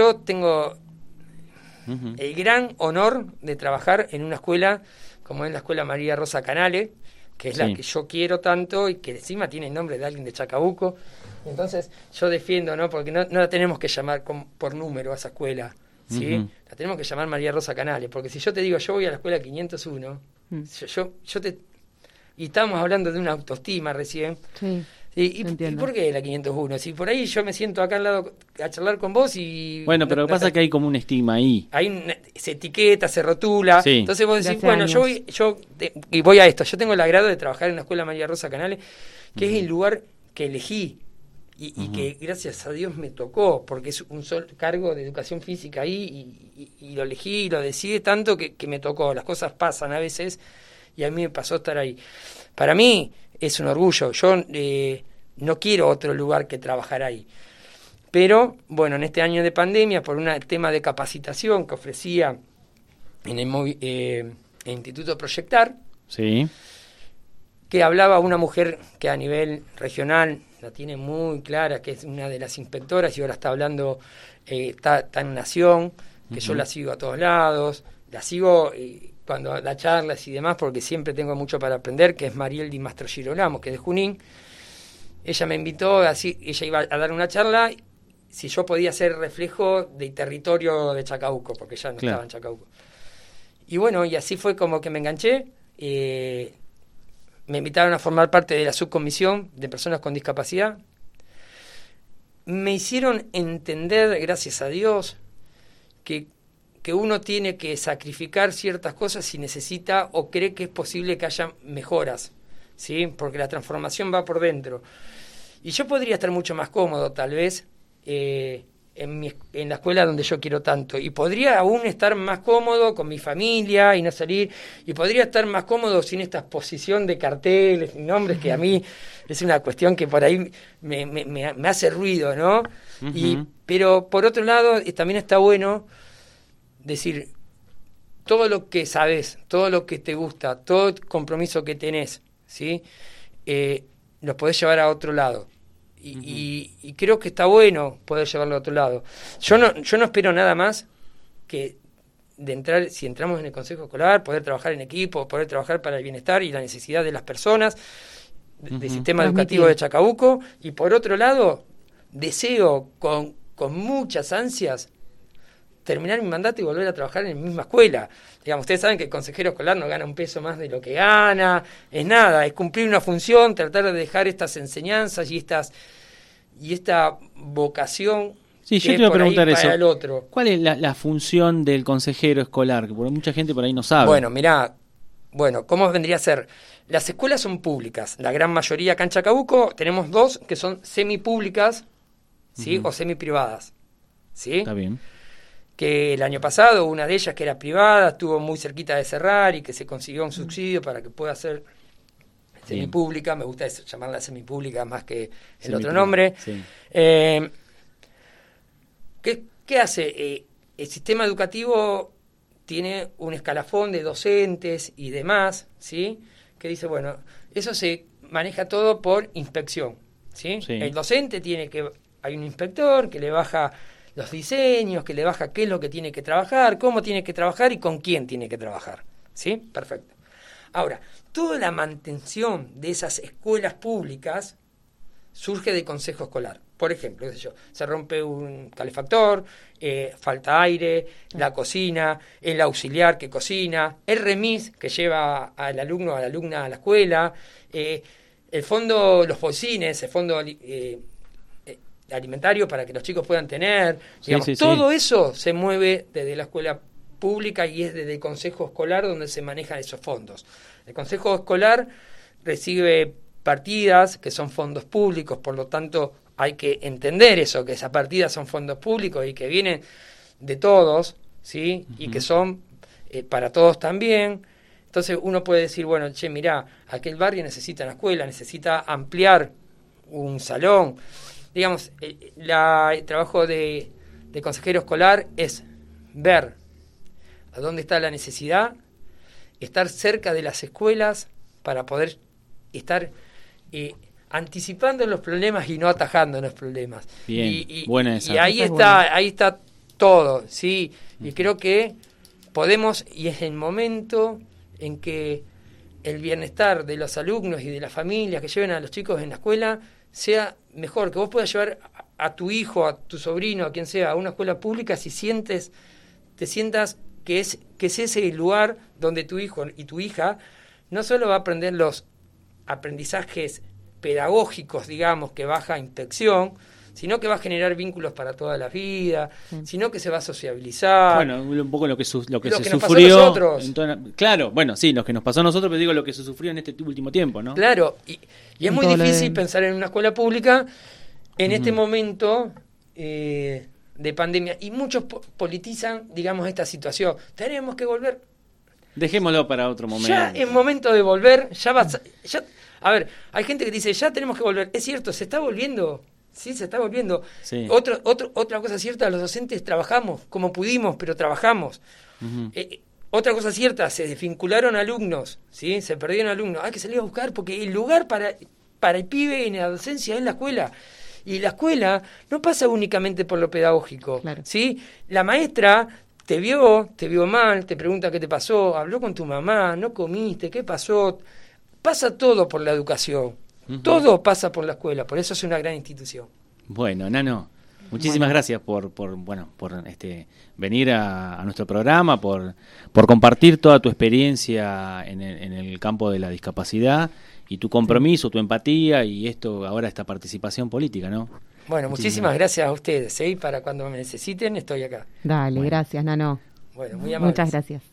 yo tengo el gran honor de trabajar en una escuela como es la Escuela María Rosa Canale, que es la que yo quiero tanto y que encima tiene el nombre de alguien de Chacabuco. Entonces yo defiendo, ¿no? Porque no, no la tenemos que llamar por número a esa escuela, ¿sí? La tenemos que llamar María Rosa Canales, porque si yo te digo yo voy a la escuela 501, mm. yo, yo, te... Y estamos hablando de una autoestima recién. Sí. ¿Y, por qué la 501? Si por ahí yo me siento acá al lado a charlar con vos y... Bueno, pero lo que pasa es que hay como un estigma ahí. Hay se etiqueta, se rotula. Entonces vos decís, bueno, yo voy, yo y voy a esto. Yo tengo el agrado de trabajar en la Escuela María Rosa Canales, que es el lugar que elegí y, que gracias a Dios me tocó, porque es un solo cargo de educación física ahí y, lo elegí y lo decidí tanto que, me tocó. Las cosas pasan a veces y a mí me pasó estar ahí. Para mí es un orgullo. Yo eh, no quiero otro lugar que trabajar ahí. Pero bueno, en este año de pandemia, por un tema de capacitación que ofrecía en el, eh, Instituto Proyectar, sí. que hablaba una mujer que a nivel regional la tiene muy clara, que es una de las inspectoras y ahora está hablando, eh, está, en Nación, que yo la sigo a todos lados, la sigo eh, cuando da charlas y demás, porque siempre tengo mucho para aprender, que es Mariel Di Mastro Girolamo, que es de Junín. Ella me invitó, así, ella iba a dar una charla, si yo podía ser reflejo del territorio de Chacabuco, porque ya no estaba en Chacabuco. Y bueno, y así fue como que me enganché. Eh, me invitaron a formar parte de la subcomisión de personas con discapacidad. Me hicieron entender, gracias a Dios, que, que uno tiene que sacrificar ciertas cosas si necesita o cree que es posible que haya mejoras, ¿sí? porque la transformación va por dentro. Y yo podría estar mucho más cómodo, tal vez, eh, en, en la escuela donde yo quiero tanto. Y podría aún estar más cómodo con mi familia y no salir. Y podría estar más cómodo sin esta exposición de carteles y nombres que a mí es una cuestión que por ahí me, me, me hace ruido, ¿no? y, pero por otro lado, eh, también está bueno decir todo lo que sabes, todo lo que te gusta, todo el compromiso que tenés, ¿sí? Eh, lo podés llevar a otro lado. Y, creo que está bueno poder llevarlo a otro lado. Yo no, yo no espero nada más que de entrar, si entramos en el Consejo Escolar, poder trabajar en equipo, poder trabajar para el bienestar y la necesidad de las personas, del sistema educativo de Chacabuco, y por otro lado, deseo con, con muchas ansias terminar mi mandato y volver a trabajar en la misma escuela. Digamos, ustedes saben que el consejero escolar no gana un peso más de lo que gana, es nada, es cumplir una función, tratar de dejar estas enseñanzas y estas y esta vocación Sí, yo a preguntar eso. otro. ¿Cuál es la, función del consejero escolar? Porque mucha gente por ahí no sabe. Bueno, mira, bueno, ¿cómo vendría a ser? Las escuelas son públicas, la gran mayoría acá en Chacabuco, tenemos dos que son semipúblicas, ¿sí? O semiprivadas, ¿sí? Está bien que el año pasado una de ellas que era privada estuvo muy cerquita de cerrar y que se consiguió un subsidio para que pueda ser semipública, me gusta eso, llamarla semipública más que el otro nombre. Eh, ¿qué, hace? Eh, el sistema educativo tiene un escalafón de docentes y demás, ¿sí? Que dice, bueno, eso se maneja todo por inspección, ¿sí? El docente tiene que, hay un inspector que le baja los diseños, que le baja qué es lo que tiene que trabajar, cómo tiene que trabajar y con quién tiene que trabajar. ¿Sí? Perfecto. Ahora, toda la mantención de esas escuelas públicas surge del consejo escolar. Por ejemplo, yo, se rompe un calefactor, eh, falta aire, la cocina, el auxiliar que cocina, el remis que lleva al alumno o a la alumna a la escuela, eh, el fondo, los bolsines, el fondo eh, alimentario para que los chicos puedan tener. todo eso se mueve desde la escuela pública y es desde el consejo escolar donde se manejan esos fondos. El consejo escolar recibe partidas que son fondos públicos, por lo tanto hay que entender eso, que esas partidas son fondos públicos y que vienen de todos, ¿sí? Y que son eh, para todos también. Entonces uno puede decir, bueno, che, mirá, aquel barrio necesita una escuela, necesita ampliar un salón, digamos, eh, el trabajo de, consejero escolar es ver a dónde está la necesidad, estar cerca de las escuelas para poder estar eh, anticipando los problemas y no atajando los problemas. Bien, y, y, ahí está, ahí está todo, sí. Y creo que podemos, y es el momento en que el bienestar de los alumnos y de las familias que lleven a los chicos en la escuela sea mejor, que vos puedas llevar a tu hijo, a tu sobrino, a quien sea, a una escuela pública si sientes, te sientas que es, que es ese lugar donde tu hijo y tu hija no solo va a aprender los aprendizajes pedagógicos, digamos, que baja infección, sino que va a generar vínculos para toda la vida, sino que se va a sociabilizar. Bueno, un poco lo que, lo que se sufrió. claro, bueno, sí, lo que nos pasó a nosotros, pero digo lo que se sufrió en este último tiempo, ¿no? Claro, y, es muy difícil pensar en una escuela pública en este momento eh, de pandemia. Y muchos politizan, digamos, esta situación. Tenemos que volver. Dejémoslo para otro momento. Ya es momento de volver, ya va. Ya, a ver, hay gente que dice, ya tenemos que volver. Es cierto, se está volviendo. Sí, se está volviendo. Otro, otro, otra cosa cierta, los docentes trabajamos como pudimos, pero trabajamos. Eh, otra cosa cierta, se desvincularon alumnos, ¿sí? se perdieron alumnos. Hay que salir a buscar porque el lugar para, para el pibe en la docencia es la escuela. Y la escuela no pasa únicamente por lo pedagógico. ¿sí? La maestra te vio, te vio mal, te pregunta qué te pasó, habló con tu mamá, no comiste, qué pasó. Pasa todo por la educación. Todo pasa por la escuela, por eso es una gran institución. Bueno, Nano, muchísimas gracias por, por, bueno, por este venir a, nuestro programa, por, por compartir toda tu experiencia en el, en el campo de la discapacidad y tu compromiso, tu empatía y esto ahora esta participación política, ¿no? Bueno, muchísimas, gracias a ustedes, ¿eh? para cuando me necesiten estoy acá. Dale, gracias, Nano. Bueno, muy amable. Muchas gracias.